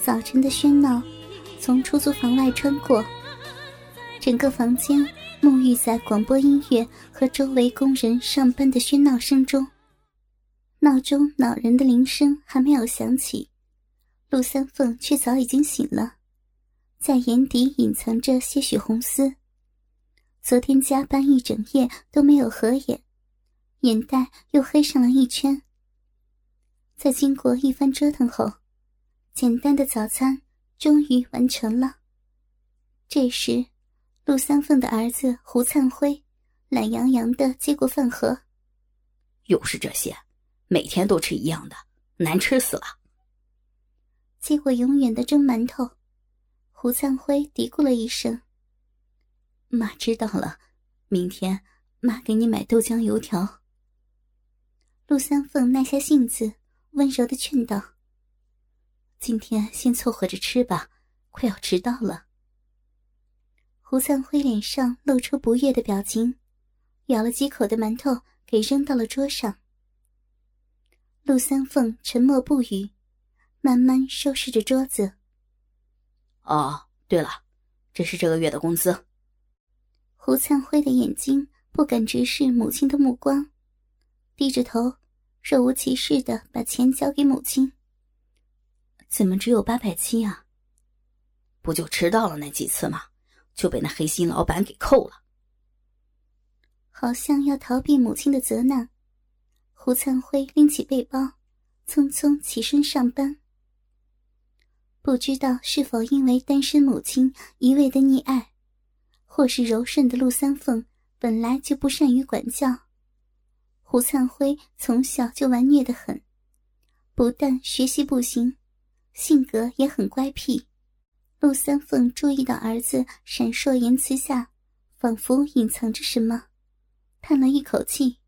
早晨的喧闹从出租房外穿过，整个房间沐浴在广播音乐和周围工人上班的喧闹声中。闹钟恼人的铃声还没有响起，陆三凤却早已经醒了，在眼底隐藏着些许红丝。昨天加班一整夜都没有合眼，眼袋又黑上了一圈。在经过一番折腾后，简单的早餐终于完成了。这时，陆三凤的儿子胡灿辉懒洋洋的接过饭盒，又是这些，每天都吃一样的，难吃死了。接过永远的蒸馒头，胡灿辉嘀咕了一声。妈知道了，明天妈给你买豆浆油条。陆三凤耐下性子，温柔的劝道：“今天先凑合着吃吧，快要迟到了。”胡三辉脸上露出不悦的表情，咬了几口的馒头给扔到了桌上。陆三凤沉默不语，慢慢收拾着桌子。哦，对了，这是这个月的工资。胡灿辉的眼睛不敢直视母亲的目光，低着头，若无其事的把钱交给母亲。怎么只有八百七啊？不就迟到了那几次吗？就被那黑心老板给扣了。好像要逃避母亲的责难，胡灿辉拎起背包，匆匆起身上班。不知道是否因为单身母亲一味的溺爱。或是柔顺的陆三凤本来就不善于管教，胡灿辉从小就顽劣的很，不但学习不行，性格也很乖僻。陆三凤注意到儿子闪烁言辞下，仿佛隐藏着什么，叹了一口气。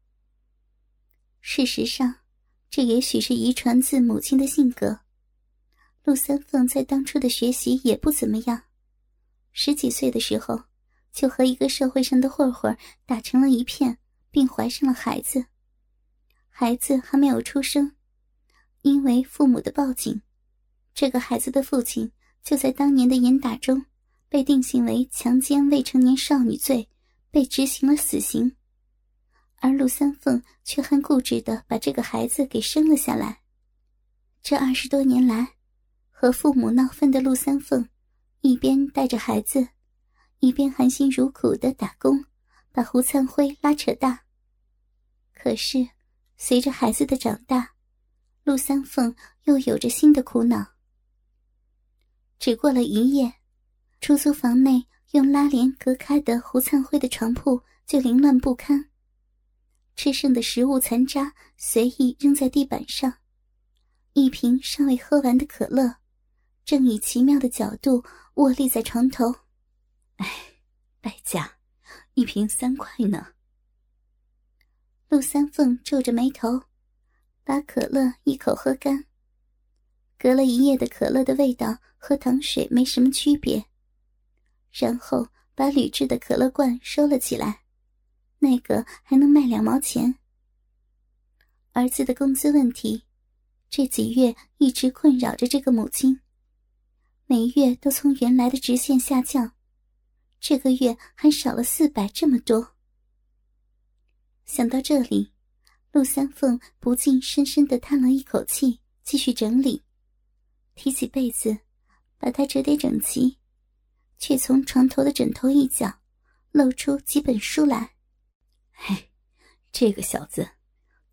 事实上，这也许是遗传自母亲的性格。陆三凤在当初的学习也不怎么样，十几岁的时候。就和一个社会上的混混打成了一片，并怀上了孩子。孩子还没有出生，因为父母的报警，这个孩子的父亲就在当年的严打中被定性为强奸未成年少女罪，被执行了死刑。而陆三凤却很固执的把这个孩子给生了下来。这二十多年来，和父母闹翻的陆三凤，一边带着孩子。一边含辛茹苦的打工，把胡灿辉拉扯大。可是，随着孩子的长大，陆三凤又有着新的苦恼。只过了一夜，出租房内用拉帘隔开的胡灿辉的床铺就凌乱不堪，吃剩的食物残渣随意扔在地板上，一瓶尚未喝完的可乐，正以奇妙的角度卧立在床头。哎，败家，一瓶三块呢。陆三凤皱着眉头，把可乐一口喝干。隔了一夜的可乐的味道和糖水没什么区别。然后把铝制的可乐罐收了起来，那个还能卖两毛钱。儿子的工资问题，这几月一直困扰着这个母亲，每月都从原来的直线下降。这个月还少了四百，这么多。想到这里，陆三凤不禁深深的叹了一口气，继续整理，提起被子，把它折叠整齐，却从床头的枕头一角露出几本书来。嘿，这个小子，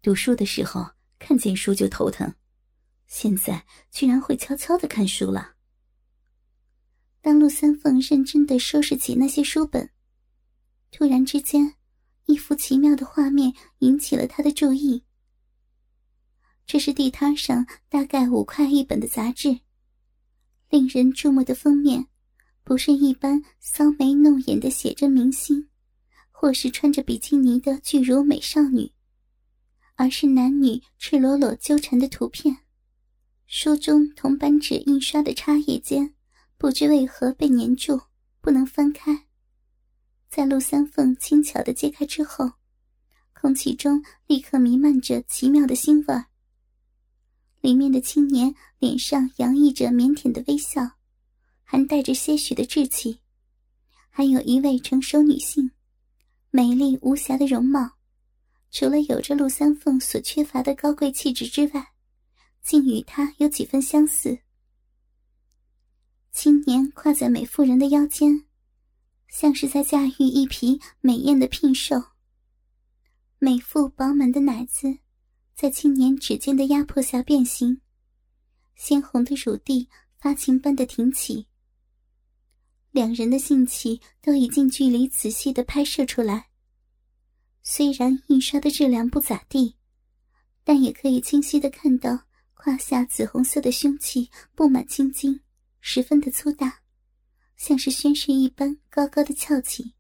读书的时候看见书就头疼，现在居然会悄悄的看书了。当陆三凤认真的收拾起那些书本，突然之间，一幅奇妙的画面引起了他的注意。这是地摊上大概五块一本的杂志，令人注目的封面，不是一般骚眉弄眼的写真明星，或是穿着比基尼的巨乳美少女，而是男女赤裸裸纠缠的图片。书中铜版纸印刷的插页间。不知为何被粘住，不能翻开。在陆三凤轻巧的揭开之后，空气中立刻弥漫着奇妙的腥味儿。里面的青年脸上洋溢着腼腆的微笑，还带着些许的稚气。还有一位成熟女性，美丽无瑕的容貌，除了有着陆三凤所缺乏的高贵气质之外，竟与她有几分相似。年挎在美妇人的腰间，像是在驾驭一匹美艳的聘兽。美妇饱满的奶子，在青年指尖的压迫下变形，鲜红的乳蒂发情般的挺起。两人的性器都以近距离仔细的拍摄出来。虽然印刷的质量不咋地，但也可以清晰的看到胯下紫红色的胸器布满青筋，十分的粗大，像是宣誓一般高高的翘起。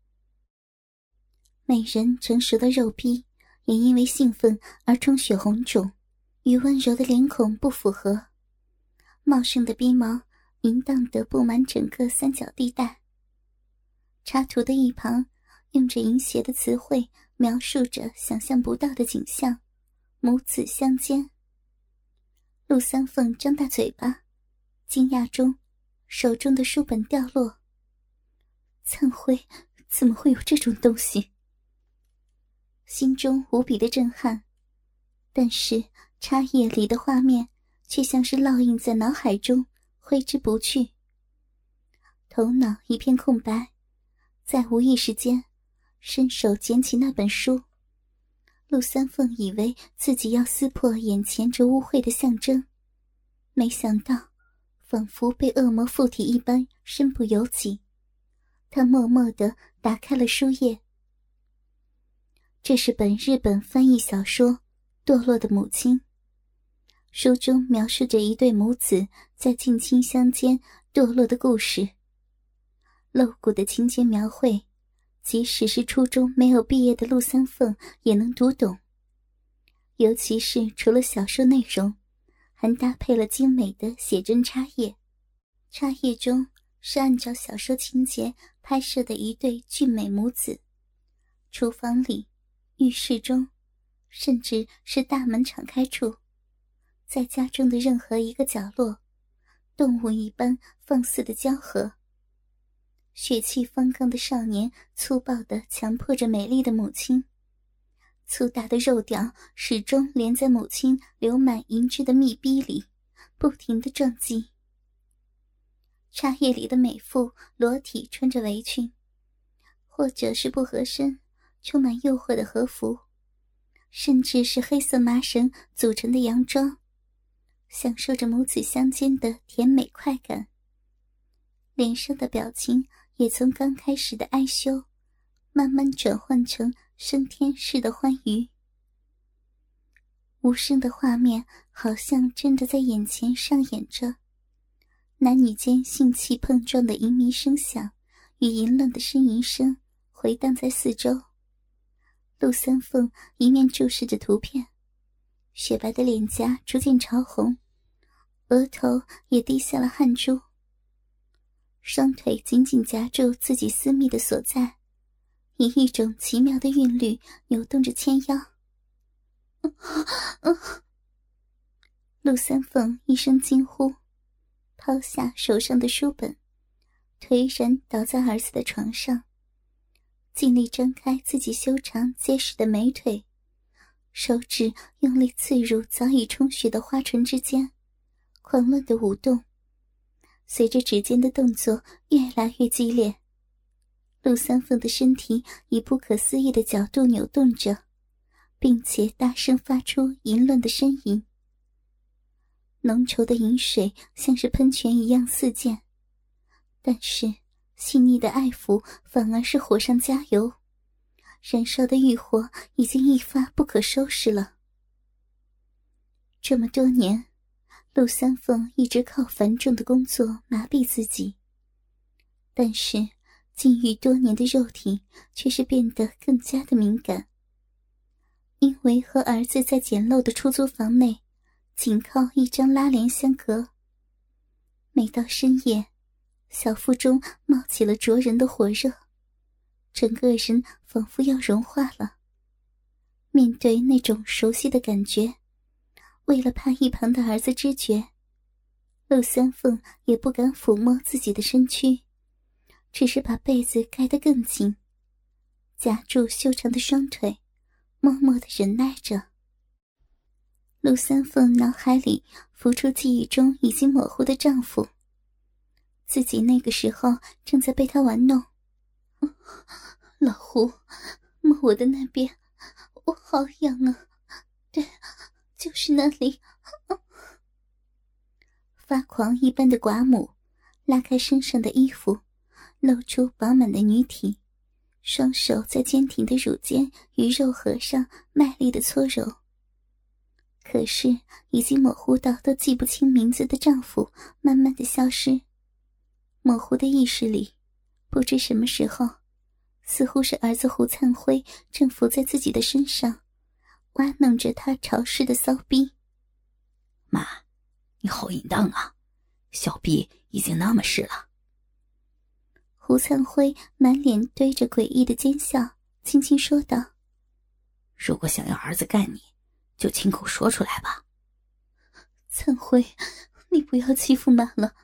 美人成熟的肉壁也因为兴奋而充血红肿，与温柔的脸孔不符合。茂盛的鼻毛。淫荡的布满整个三角地带。插图的一旁，用着淫邪的词汇描述着想象不到的景象：母子相间。陆三凤张大嘴巴，惊讶中，手中的书本掉落。灿辉，怎么会有这种东西？心中无比的震撼，但是插页里的画面却像是烙印在脑海中。挥之不去，头脑一片空白，在无意识间，伸手捡起那本书。陆三凤以为自己要撕破眼前这污秽的象征，没想到，仿佛被恶魔附体一般，身不由己。他默默的打开了书页。这是本日本翻译小说《堕落的母亲》。书中描述着一对母子在近亲相间堕落的故事。露骨的情节描绘，即使是初中没有毕业的陆三凤也能读懂。尤其是除了小说内容，还搭配了精美的写真插页。插页中是按照小说情节拍摄的一对俊美母子。厨房里、浴室中，甚至是大门敞开处。在家中的任何一个角落，动物一般放肆的交合。血气方刚的少年粗暴的强迫着美丽的母亲，粗大的肉屌始终连在母亲流满银汁的蜜逼里，不停的撞击。茶叶里的美妇裸体穿着围裙，或者是不合身、充满诱惑的和服，甚至是黑色麻绳组成的洋装。享受着母子相间的甜美快感，脸上的表情也从刚开始的哀羞，慢慢转换成升天式的欢愉。无声的画面好像真的在眼前上演着，男女间性器碰撞的淫靡声响与淫乱的呻吟声回荡在四周。陆三凤一面注视着图片，雪白的脸颊逐渐潮红。额头也滴下了汗珠，双腿紧紧夹住自己私密的所在，以一种奇妙的韵律扭动着纤腰。陆三凤一声惊呼，抛下手上的书本，颓然倒在儿子的床上，尽力张开自己修长结实的美腿，手指用力刺入早已充血的花唇之间。狂乱的舞动，随着指尖的动作越来越激烈，陆三凤的身体以不可思议的角度扭动着，并且大声发出淫乱的呻吟。浓稠的饮水像是喷泉一样四溅，但是细腻的爱抚反而是火上加油，燃烧的欲火已经一发不可收拾了。这么多年。陆三凤一直靠繁重的工作麻痹自己，但是禁欲多年的肉体却是变得更加的敏感。因为和儿子在简陋的出租房内，仅靠一张拉帘相隔。每到深夜，小腹中冒起了灼人的火热，整个人仿佛要融化了。面对那种熟悉的感觉。为了怕一旁的儿子知觉，陆三凤也不敢抚摸自己的身躯，只是把被子盖得更紧，夹住修长的双腿，默默的忍耐着。陆三凤脑海里浮出记忆中已经模糊的丈夫，自己那个时候正在被他玩弄。老胡，摸我的那边，我好痒啊！对，就是那里。发狂一般的寡母拉开身上的衣服，露出饱满的女体，双手在坚挺的乳尖与肉核上卖力的搓揉。可是，已经模糊到都记不清名字的丈夫慢慢的消失。模糊的意识里，不知什么时候，似乎是儿子胡灿辉正伏在自己的身上，挖弄着他潮湿的骚逼。妈，你好淫荡啊！小臂已经那么湿了。胡灿辉满脸堆着诡异的奸笑，轻轻说道：“如果想要儿子干你。”就亲口说出来吧，灿辉，你不要欺负妈了，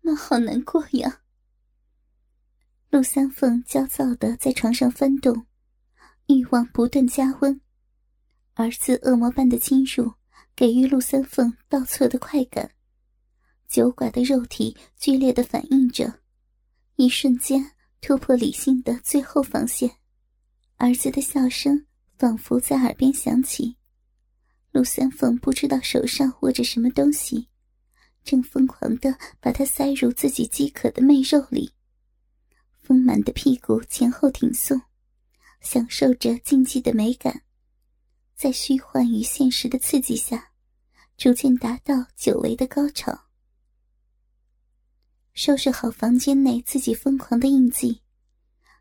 妈好难过呀。陆三凤焦躁的在床上翻动，欲望不断加温。儿子恶魔般的侵入，给予陆三凤倒错的快感。酒寡的肉体剧烈的反应着，一瞬间突破理性的最后防线。儿子的笑声。仿佛在耳边响起，陆三凤不知道手上握着什么东西，正疯狂的把它塞入自己饥渴的媚肉里。丰满的屁股前后挺送，享受着禁忌的美感，在虚幻与现实的刺激下，逐渐达到久违的高潮。收拾好房间内自己疯狂的印记，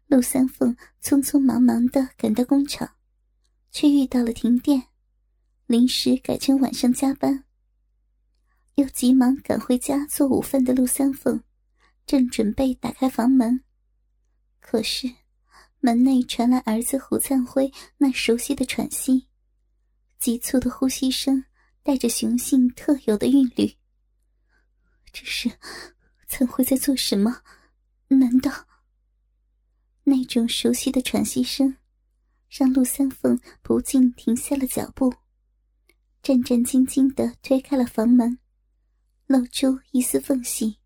陆三凤匆匆忙忙的赶到工厂。却遇到了停电，临时改成晚上加班。又急忙赶回家做午饭的陆三凤，正准备打开房门，可是门内传来儿子胡灿辉那熟悉的喘息，急促的呼吸声带着雄性特有的韵律。这是曾辉在做什么？难道那种熟悉的喘息声？让陆三凤不禁停下了脚步，战战兢兢地推开了房门，露出一丝缝隙。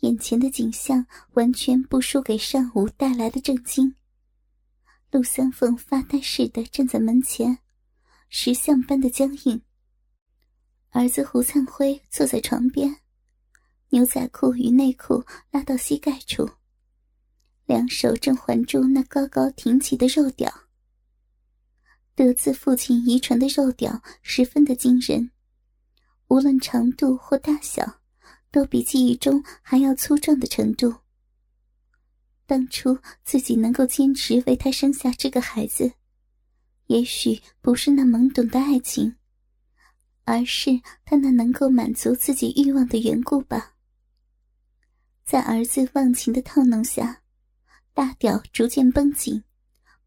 眼前的景象完全不输给上午带来的震惊。陆三凤发呆似的站在门前，石像般的僵硬。儿子胡灿辉坐在床边，牛仔裤与内裤拉到膝盖处。两手正环住那高高挺起的肉屌，得自父亲遗传的肉屌十分的惊人，无论长度或大小，都比记忆中还要粗壮的程度。当初自己能够坚持为他生下这个孩子，也许不是那懵懂的爱情，而是他那能够满足自己欲望的缘故吧。在儿子忘情的套弄下。大屌逐渐绷紧，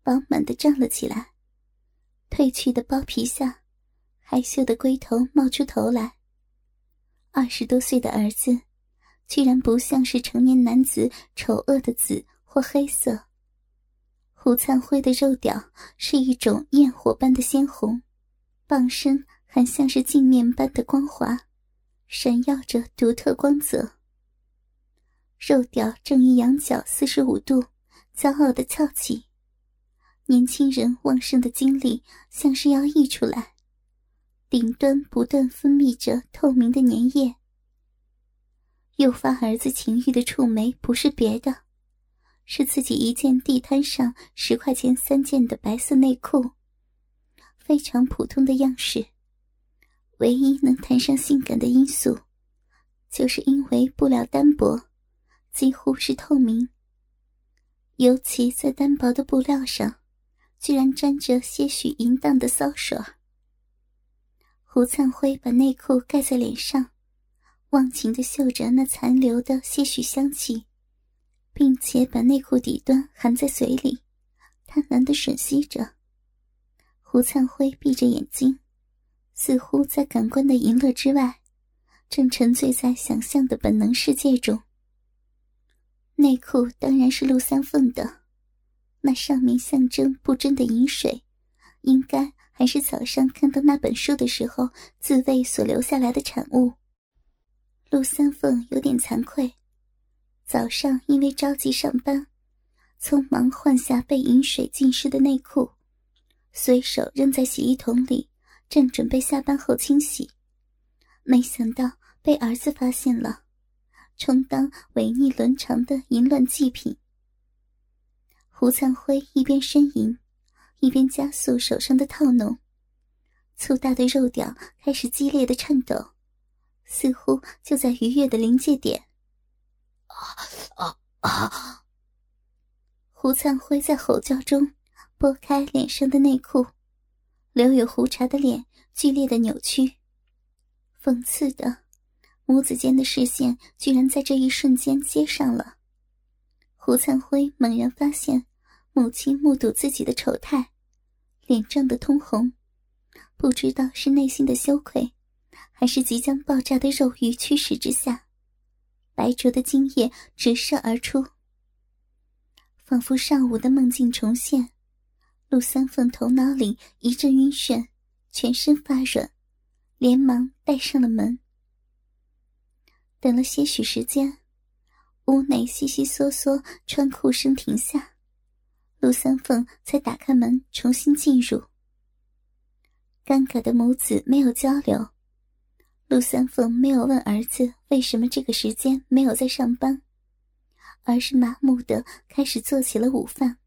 饱满的胀了起来。褪去的包皮下，害羞的龟头冒出头来。二十多岁的儿子，居然不像是成年男子丑恶的紫或黑色。胡灿辉的肉屌是一种焰火般的鲜红，棒身还像是镜面般的光滑，闪耀着独特光泽。肉屌正一仰角四十五度。骄傲的翘起，年轻人旺盛的精力像是要溢出来，顶端不断分泌着透明的粘液。诱发儿子情欲的触媒不是别的，是自己一件地摊上十块钱三件的白色内裤，非常普通的样式。唯一能谈上性感的因素，就是因为布料单薄，几乎是透明。尤其在单薄的布料上，居然沾着些许淫荡的骚手。胡灿辉把内裤盖在脸上，忘情的嗅着那残留的些许香气，并且把内裤底端含在嘴里，贪婪的吮吸着。胡灿辉闭着眼睛，似乎在感官的淫乐之外，正沉醉在想象的本能世界中。内裤当然是陆三凤的，那上面象征不贞的饮水，应该还是早上看到那本书的时候自慰所留下来的产物。陆三凤有点惭愧，早上因为着急上班，匆忙换下被饮水浸湿的内裤，随手扔在洗衣桶里，正准备下班后清洗，没想到被儿子发现了。充当违逆伦常的淫乱祭品。胡灿辉一边呻吟，一边加速手上的套弄，粗大的肉屌开始激烈的颤抖，似乎就在愉悦的临界点。啊啊啊！胡灿辉在吼叫中拨开脸上的内裤，留有胡茬的脸剧烈的扭曲，讽刺的。母子间的视线居然在这一瞬间接上了。胡灿辉猛然发现，母亲目睹自己的丑态，脸涨得通红，不知道是内心的羞愧，还是即将爆炸的肉欲驱使之下，白灼的精液直射而出，仿佛上午的梦境重现。陆三凤头脑里一阵晕眩，全身发软，连忙带上了门。等了些许时间，屋内悉悉嗦嗦穿裤声停下，陆三凤才打开门重新进入。尴尬的母子没有交流，陆三凤没有问儿子为什么这个时间没有在上班，而是麻木的开始做起了午饭。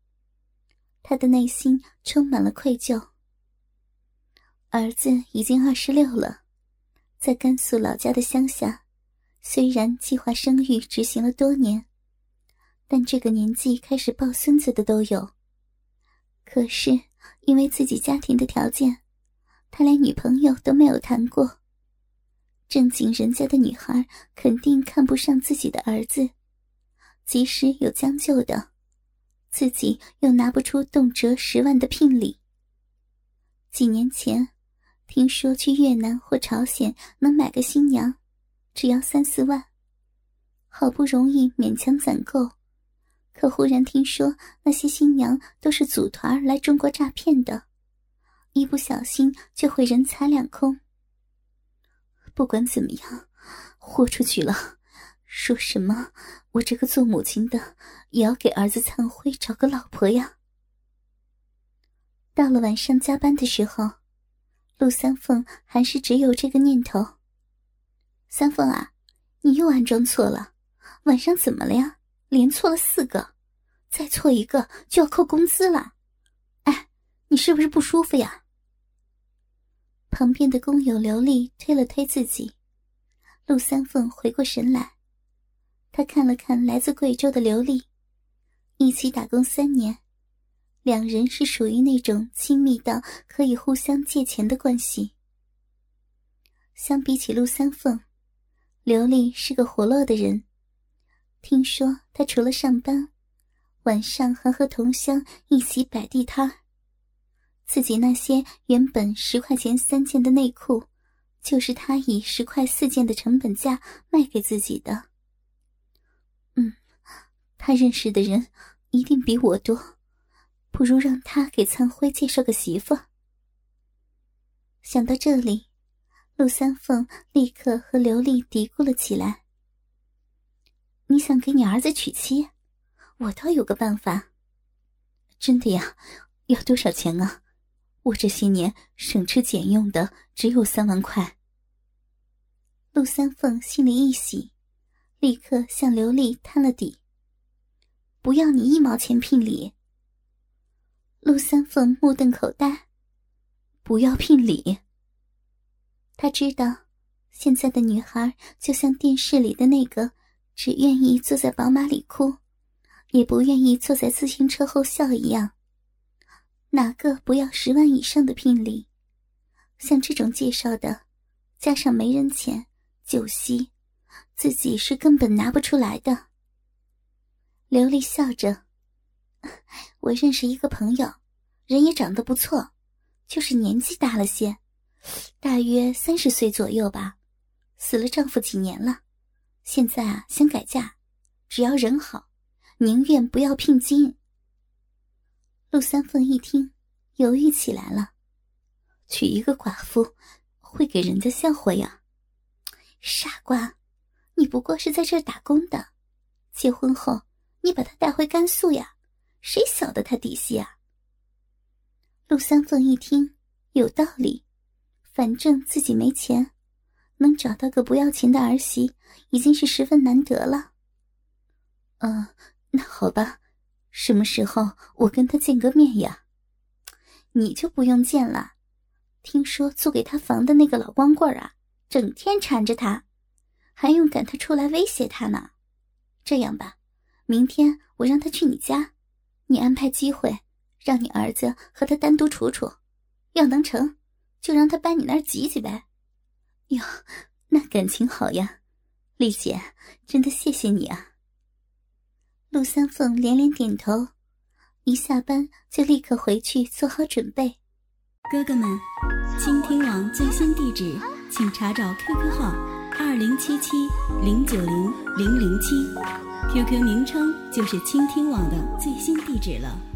他的内心充满了愧疚。儿子已经二十六了，在甘肃老家的乡下。虽然计划生育执行了多年，但这个年纪开始抱孙子的都有。可是因为自己家庭的条件，他连女朋友都没有谈过。正经人家的女孩肯定看不上自己的儿子，即使有将就的，自己又拿不出动辄十万的聘礼。几年前，听说去越南或朝鲜能买个新娘。只要三四万，好不容易勉强攒够，可忽然听说那些新娘都是组团来中国诈骗的，一不小心就会人财两空。不管怎么样，豁出去了，说什么我这个做母亲的也要给儿子灿辉找个老婆呀。到了晚上加班的时候，陆三凤还是只有这个念头。三凤啊，你又安装错了，晚上怎么了呀？连错了四个，再错一个就要扣工资了。哎，你是不是不舒服呀？旁边的工友刘丽推了推自己，陆三凤回过神来，他看了看来自贵州的刘丽，一起打工三年，两人是属于那种亲密到可以互相借钱的关系。相比起陆三凤。刘丽是个活络的人，听说她除了上班，晚上还和同乡一起摆地摊自己那些原本十块钱三件的内裤，就是他以十块四件的成本价卖给自己的。嗯，他认识的人一定比我多，不如让他给灿辉介绍个媳妇。想到这里。陆三凤立刻和刘丽嘀咕了起来：“你想给你儿子娶妻？我倒有个办法。真的呀？要多少钱啊？我这些年省吃俭用的只有三万块。”陆三凤心里一喜，立刻向刘丽摊了底：“不要你一毛钱聘礼。”陆三凤目瞪口呆：“不要聘礼？”他知道，现在的女孩就像电视里的那个，只愿意坐在宝马里哭，也不愿意坐在自行车后笑一样。哪个不要十万以上的聘礼？像这种介绍的，加上媒人钱、酒席，自己是根本拿不出来的。刘丽笑着：“我认识一个朋友，人也长得不错，就是年纪大了些。”大约三十岁左右吧，死了丈夫几年了，现在啊想改嫁，只要人好，宁愿不要聘金。陆三凤一听，犹豫起来了，娶一个寡妇，会给人家笑话呀？傻瓜，你不过是在这儿打工的，结婚后你把她带回甘肃呀，谁晓得她底细啊？陆三凤一听，有道理。反正自己没钱，能找到个不要钱的儿媳，已经是十分难得了。嗯，那好吧，什么时候我跟他见个面呀？你就不用见了。听说租给他房的那个老光棍啊，整天缠着他，还用赶他出来威胁他呢。这样吧，明天我让他去你家，你安排机会，让你儿子和他单独处处，要能成。就让他搬你那儿挤挤呗。哟，那感情好呀，丽姐，真的谢谢你啊。陆三凤连连点头，一下班就立刻回去做好准备。哥哥们，倾听网最新地址，请查找 QQ 号二零七七零九零零零七，QQ 名称就是倾听网的最新地址了。